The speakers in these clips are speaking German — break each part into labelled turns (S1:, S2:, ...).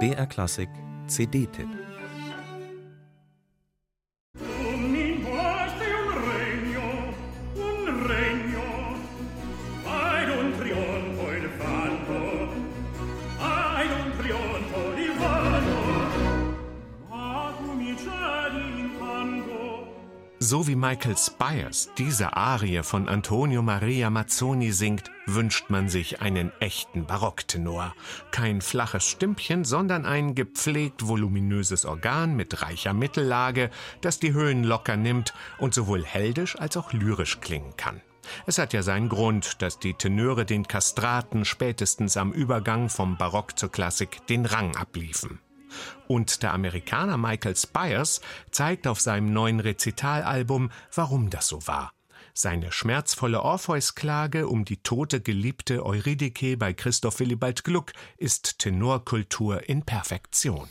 S1: BR Klassik CD-Tipp
S2: So wie Michael Spires diese Arie von Antonio Maria Mazzoni singt, wünscht man sich einen echten Barocktenor. Kein flaches Stimmchen, sondern ein gepflegt voluminöses Organ mit reicher Mittellage, das die Höhen locker nimmt und sowohl heldisch als auch lyrisch klingen kann. Es hat ja seinen Grund, dass die Tenöre den Kastraten spätestens am Übergang vom Barock zur Klassik den Rang abliefen. Und der Amerikaner Michael Spires zeigt auf seinem neuen Rezitalalbum, warum das so war. Seine schmerzvolle Orpheus-Klage um die tote Geliebte Eurydike bei Christoph Willibald Gluck ist Tenorkultur in Perfektion.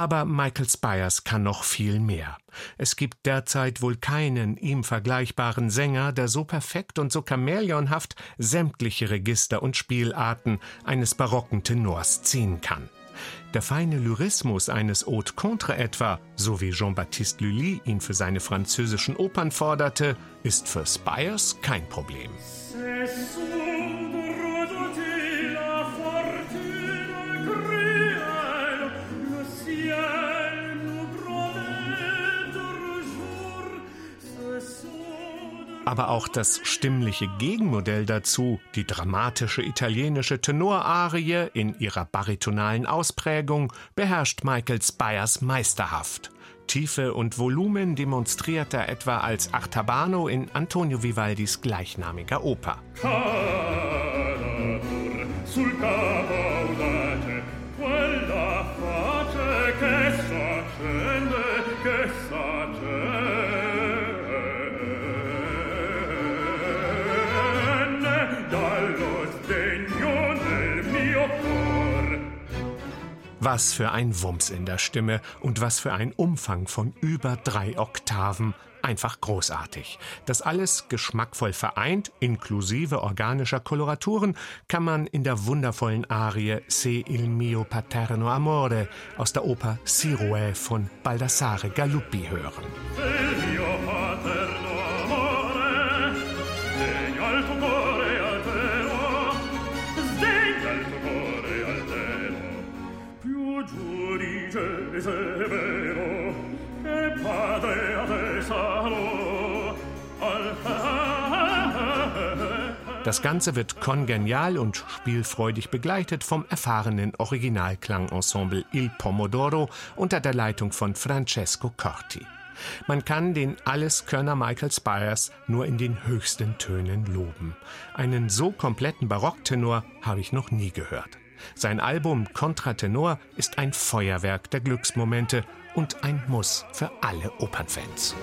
S2: Aber Michael Spires kann noch viel mehr. Es gibt derzeit wohl keinen ihm vergleichbaren Sänger, der so perfekt und so chamäleonhaft sämtliche Register und Spielarten eines barocken Tenors ziehen kann. Der feine Lyrismus eines Haute Contre etwa, so wie Jean-Baptiste Lully ihn für seine französischen Opern forderte, ist für Spires kein Problem. Aber auch das stimmliche Gegenmodell dazu, die dramatische italienische Tenorarie in ihrer baritonalen Ausprägung, beherrscht Michael Spires meisterhaft. Tiefe und Volumen demonstriert er etwa als Artabano in Antonio Vivaldis gleichnamiger Oper. sul capo Was für ein Wumms in der Stimme und was für ein Umfang von über drei Oktaven. Einfach großartig. Das alles geschmackvoll vereint, inklusive organischer Koloraturen, kann man in der wundervollen Arie Se il mio paterno amore aus der Oper Siroe von Baldassare Galuppi hören. Das Ganze wird kongenial und spielfreudig begleitet vom erfahrenen Originalklangensemble Il Pomodoro unter der Leitung von Francesco Corti. Man kann den Alleskönner Michael Spires nur in den höchsten Tönen loben. Einen so kompletten Barocktenor habe ich noch nie gehört. Sein Album Kontratenor ist ein Feuerwerk der Glücksmomente und ein Muss für alle Opernfans.